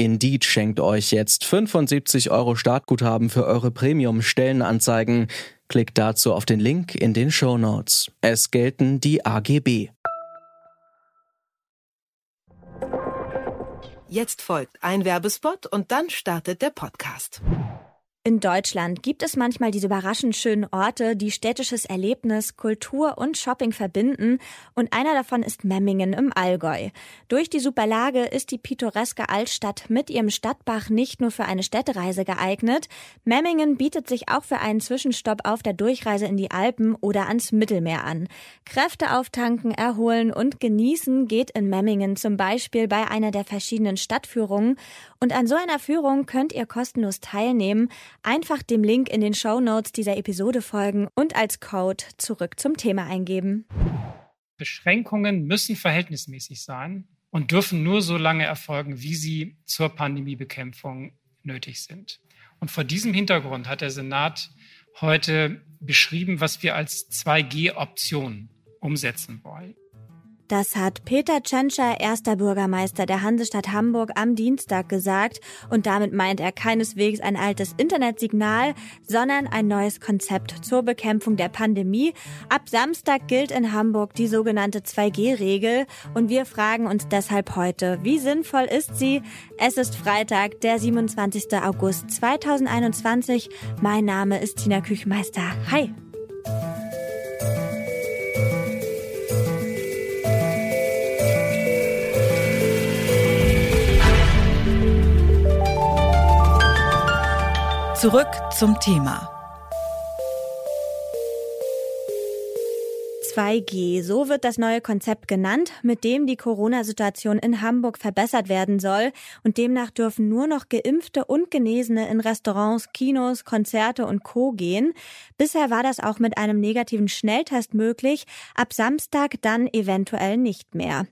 Indeed schenkt euch jetzt 75 Euro Startguthaben für eure Premium-Stellenanzeigen. Klickt dazu auf den Link in den Show Notes. Es gelten die AGB. Jetzt folgt ein Werbespot und dann startet der Podcast. In Deutschland gibt es manchmal diese überraschend schönen Orte, die städtisches Erlebnis, Kultur und Shopping verbinden. Und einer davon ist Memmingen im Allgäu. Durch die super Lage ist die pittoreske Altstadt mit ihrem Stadtbach nicht nur für eine Städtereise geeignet. Memmingen bietet sich auch für einen Zwischenstopp auf der Durchreise in die Alpen oder ans Mittelmeer an. Kräfte auftanken, erholen und genießen geht in Memmingen zum Beispiel bei einer der verschiedenen Stadtführungen. Und an so einer Führung könnt ihr kostenlos teilnehmen. Einfach dem Link in den Show Notes dieser Episode folgen und als Code zurück zum Thema eingeben. Beschränkungen müssen verhältnismäßig sein und dürfen nur so lange erfolgen, wie sie zur Pandemiebekämpfung nötig sind. Und vor diesem Hintergrund hat der Senat heute beschrieben, was wir als 2G-Option umsetzen wollen. Das hat Peter Tschentscher, erster Bürgermeister der Hansestadt Hamburg, am Dienstag gesagt. Und damit meint er keineswegs ein altes Internetsignal, sondern ein neues Konzept zur Bekämpfung der Pandemie. Ab Samstag gilt in Hamburg die sogenannte 2G-Regel. Und wir fragen uns deshalb heute, wie sinnvoll ist sie? Es ist Freitag, der 27. August 2021. Mein Name ist Tina Küchmeister. Hi! Zurück zum Thema. 2G, so wird das neue Konzept genannt, mit dem die Corona-Situation in Hamburg verbessert werden soll. Und demnach dürfen nur noch Geimpfte und Genesene in Restaurants, Kinos, Konzerte und Co. gehen. Bisher war das auch mit einem negativen Schnelltest möglich, ab Samstag dann eventuell nicht mehr.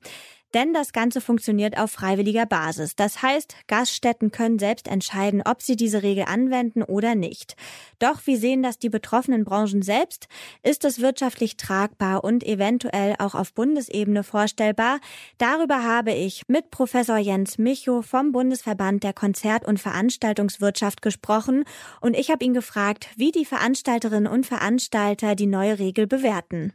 Denn das Ganze funktioniert auf freiwilliger Basis. Das heißt, Gaststätten können selbst entscheiden, ob sie diese Regel anwenden oder nicht. Doch wie sehen das die betroffenen Branchen selbst? Ist es wirtschaftlich tragbar und eventuell auch auf Bundesebene vorstellbar? Darüber habe ich mit Professor Jens Micho vom Bundesverband der Konzert- und Veranstaltungswirtschaft gesprochen und ich habe ihn gefragt, wie die Veranstalterinnen und Veranstalter die neue Regel bewerten.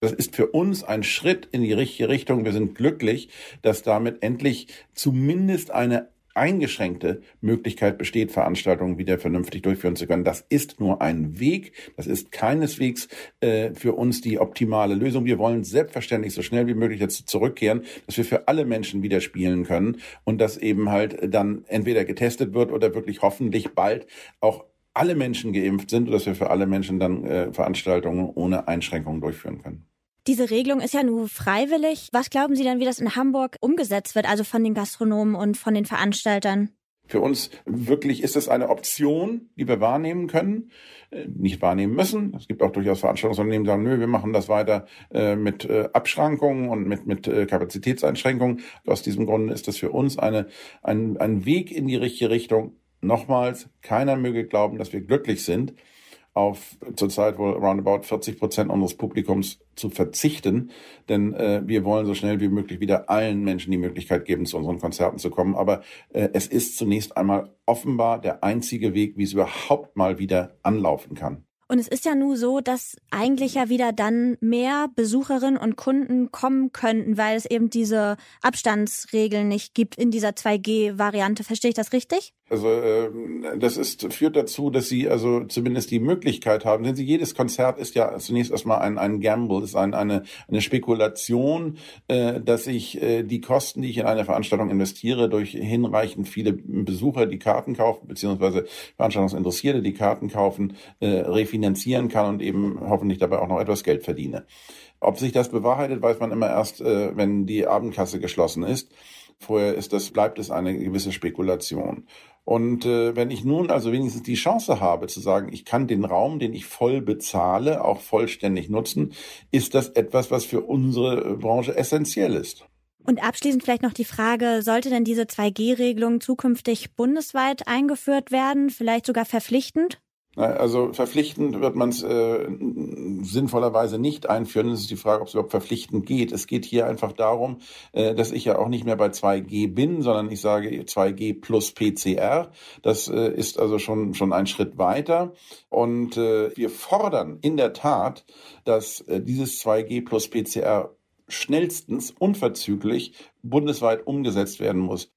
Das ist für uns ein Schritt in die richtige Richtung. Wir sind glücklich, dass damit endlich zumindest eine eingeschränkte Möglichkeit besteht, Veranstaltungen wieder vernünftig durchführen zu können. Das ist nur ein Weg. Das ist keineswegs äh, für uns die optimale Lösung. Wir wollen selbstverständlich so schnell wie möglich jetzt zurückkehren, dass wir für alle Menschen wieder spielen können und dass eben halt dann entweder getestet wird oder wirklich hoffentlich bald auch alle Menschen geimpft sind, dass wir für alle Menschen dann äh, Veranstaltungen ohne Einschränkungen durchführen können. Diese Regelung ist ja nur freiwillig. Was glauben Sie denn, wie das in Hamburg umgesetzt wird, also von den Gastronomen und von den Veranstaltern? Für uns wirklich ist es eine Option, die wir wahrnehmen können, äh, nicht wahrnehmen müssen. Es gibt auch durchaus Veranstaltungsunternehmen, die sagen, nö, wir machen das weiter äh, mit äh, Abschrankungen und mit, mit Kapazitätseinschränkungen. Aus diesem Grunde ist das für uns eine, ein, ein Weg in die richtige Richtung. Nochmals, keiner möge glauben, dass wir glücklich sind auf zurzeit wohl roundabout 40 Prozent unseres Publikums zu verzichten, denn äh, wir wollen so schnell wie möglich wieder allen Menschen die Möglichkeit geben, zu unseren Konzerten zu kommen. Aber äh, es ist zunächst einmal offenbar der einzige Weg, wie es überhaupt mal wieder anlaufen kann. Und es ist ja nur so, dass eigentlich ja wieder dann mehr Besucherinnen und Kunden kommen könnten, weil es eben diese Abstandsregeln nicht gibt in dieser 2G-Variante. Verstehe ich das richtig? Also äh, das ist führt dazu, dass sie also zumindest die Möglichkeit haben. Denn sie jedes Konzert ist ja zunächst erstmal ein ein Gamble, ist ein, eine eine Spekulation, äh, dass ich äh, die Kosten, die ich in eine Veranstaltung investiere, durch hinreichend viele Besucher, die Karten kaufen beziehungsweise Veranstaltungsinteressierte, die Karten kaufen, äh, refinanzieren kann und eben hoffentlich dabei auch noch etwas Geld verdiene. Ob sich das bewahrheitet, weiß man immer erst, äh, wenn die Abendkasse geschlossen ist. Vorher ist das, bleibt es eine gewisse Spekulation. Und äh, wenn ich nun also wenigstens die Chance habe zu sagen, ich kann den Raum, den ich voll bezahle, auch vollständig nutzen, ist das etwas, was für unsere Branche essentiell ist. Und abschließend vielleicht noch die Frage, sollte denn diese 2G-Regelung zukünftig bundesweit eingeführt werden, vielleicht sogar verpflichtend? Also verpflichtend wird man es äh, sinnvollerweise nicht einführen. Es ist die Frage, ob es überhaupt verpflichtend geht. Es geht hier einfach darum, äh, dass ich ja auch nicht mehr bei 2G bin, sondern ich sage 2G plus PCR. Das äh, ist also schon, schon ein Schritt weiter. Und äh, wir fordern in der Tat, dass äh, dieses 2G plus PCR schnellstens unverzüglich bundesweit umgesetzt werden muss.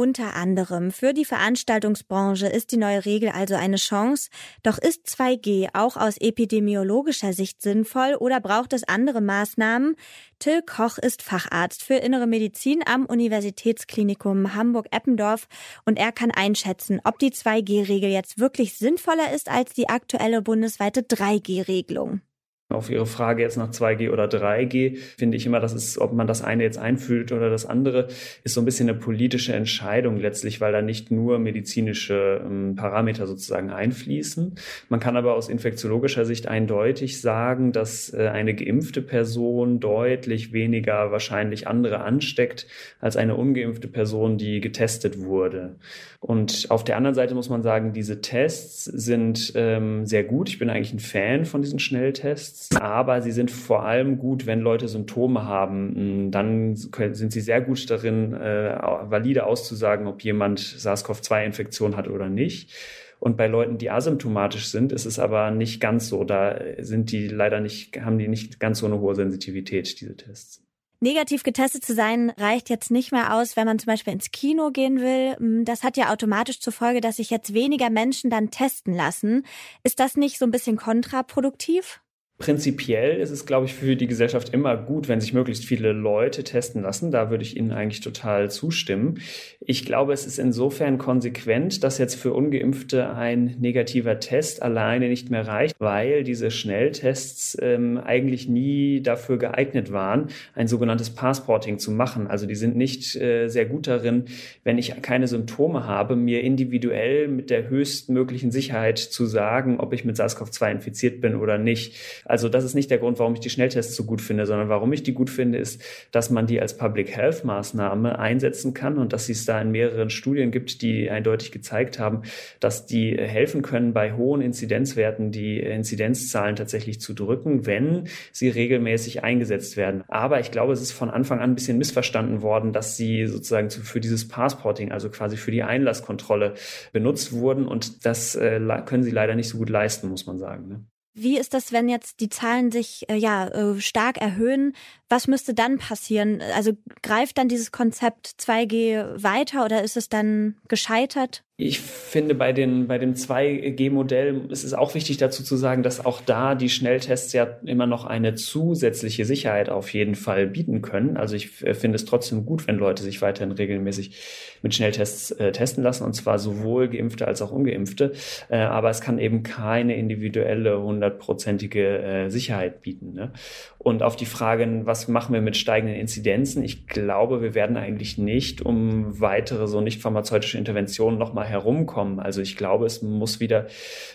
Unter anderem für die Veranstaltungsbranche ist die neue Regel also eine Chance. Doch ist 2G auch aus epidemiologischer Sicht sinnvoll oder braucht es andere Maßnahmen? Till Koch ist Facharzt für Innere Medizin am Universitätsklinikum Hamburg-Eppendorf und er kann einschätzen, ob die 2G-Regel jetzt wirklich sinnvoller ist als die aktuelle bundesweite 3G-Regelung. Auf Ihre Frage jetzt nach 2G oder 3G finde ich immer, das ist, ob man das eine jetzt einfühlt oder das andere, ist so ein bisschen eine politische Entscheidung letztlich, weil da nicht nur medizinische ähm, Parameter sozusagen einfließen. Man kann aber aus infektiologischer Sicht eindeutig sagen, dass äh, eine geimpfte Person deutlich weniger wahrscheinlich andere ansteckt als eine ungeimpfte Person, die getestet wurde. Und auf der anderen Seite muss man sagen, diese Tests sind ähm, sehr gut. Ich bin eigentlich ein Fan von diesen Schnelltests, aber sie sind vor allem gut, wenn Leute Symptome haben. Mm, dann sind sie sehr gut darin, äh, valide auszusagen, ob jemand SARS-CoV-2-Infektion hat oder nicht. Und bei Leuten, die asymptomatisch sind, ist es aber nicht ganz so. Da sind die leider nicht, haben die nicht ganz so eine hohe Sensitivität, diese Tests. Negativ getestet zu sein reicht jetzt nicht mehr aus, wenn man zum Beispiel ins Kino gehen will. Hm, das hat ja automatisch zur Folge, dass sich jetzt weniger Menschen dann testen lassen. Ist das nicht so ein bisschen kontraproduktiv? Prinzipiell ist es, glaube ich, für die Gesellschaft immer gut, wenn sich möglichst viele Leute testen lassen. Da würde ich Ihnen eigentlich total zustimmen. Ich glaube, es ist insofern konsequent, dass jetzt für ungeimpfte ein negativer Test alleine nicht mehr reicht, weil diese Schnelltests ähm, eigentlich nie dafür geeignet waren, ein sogenanntes Passporting zu machen. Also die sind nicht äh, sehr gut darin, wenn ich keine Symptome habe, mir individuell mit der höchstmöglichen Sicherheit zu sagen, ob ich mit SARS-CoV-2 infiziert bin oder nicht. Also das ist nicht der Grund, warum ich die Schnelltests so gut finde, sondern warum ich die gut finde, ist, dass man die als Public Health Maßnahme einsetzen kann und dass es da in mehreren Studien gibt, die eindeutig gezeigt haben, dass die helfen können, bei hohen Inzidenzwerten die Inzidenzzahlen tatsächlich zu drücken, wenn sie regelmäßig eingesetzt werden. Aber ich glaube, es ist von Anfang an ein bisschen missverstanden worden, dass sie sozusagen für dieses Passporting, also quasi für die Einlasskontrolle benutzt wurden und das äh, können sie leider nicht so gut leisten, muss man sagen. Ne? Wie ist das, wenn jetzt die Zahlen sich äh, ja äh, stark erhöhen? Was müsste dann passieren? Also greift dann dieses Konzept 2G weiter oder ist es dann gescheitert? Ich finde, bei, den, bei dem 2G-Modell ist es auch wichtig dazu zu sagen, dass auch da die Schnelltests ja immer noch eine zusätzliche Sicherheit auf jeden Fall bieten können. Also ich äh, finde es trotzdem gut, wenn Leute sich weiterhin regelmäßig mit Schnelltests äh, testen lassen, und zwar sowohl Geimpfte als auch Ungeimpfte. Äh, aber es kann eben keine individuelle, hundertprozentige äh, Sicherheit bieten. Ne? Und auf die Frage, was machen wir mit steigenden Inzidenzen? Ich glaube, wir werden eigentlich nicht um weitere so nicht pharmazeutische Interventionen nochmal herumkommen. Also ich glaube, es muss wieder,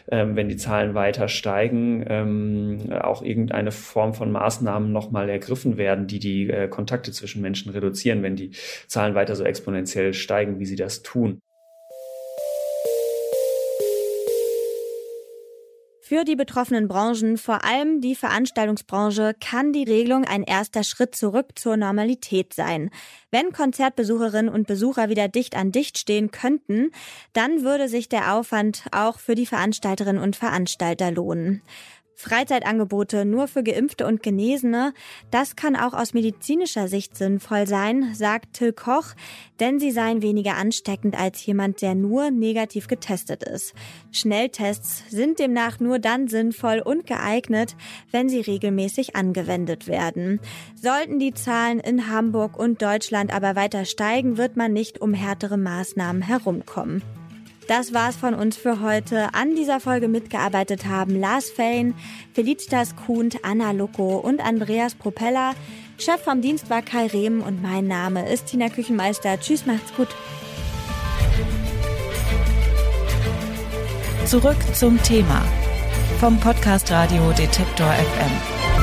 ähm, wenn die Zahlen weiter steigen, ähm, auch irgendeine Form von Maßnahmen nochmal ergriffen werden, die die äh, Kontakte zwischen Menschen reduzieren, wenn die Zahlen weiter so exponentiell steigen, wie sie das tun. Für die betroffenen Branchen, vor allem die Veranstaltungsbranche, kann die Regelung ein erster Schritt zurück zur Normalität sein. Wenn Konzertbesucherinnen und Besucher wieder dicht an dicht stehen könnten, dann würde sich der Aufwand auch für die Veranstalterinnen und Veranstalter lohnen. Freizeitangebote nur für Geimpfte und Genesene, das kann auch aus medizinischer Sicht sinnvoll sein, sagt Till Koch, denn sie seien weniger ansteckend als jemand, der nur negativ getestet ist. Schnelltests sind demnach nur dann sinnvoll und geeignet, wenn sie regelmäßig angewendet werden. Sollten die Zahlen in Hamburg und Deutschland aber weiter steigen, wird man nicht um härtere Maßnahmen herumkommen. Das war's von uns für heute. An dieser Folge mitgearbeitet haben Lars Fein, Felicitas Kuhnt, Anna Loco und Andreas Propeller. Chef vom Dienst war Kai Rehm und mein Name ist Tina Küchenmeister. Tschüss, macht's gut. Zurück zum Thema vom Podcast Radio Detektor FM.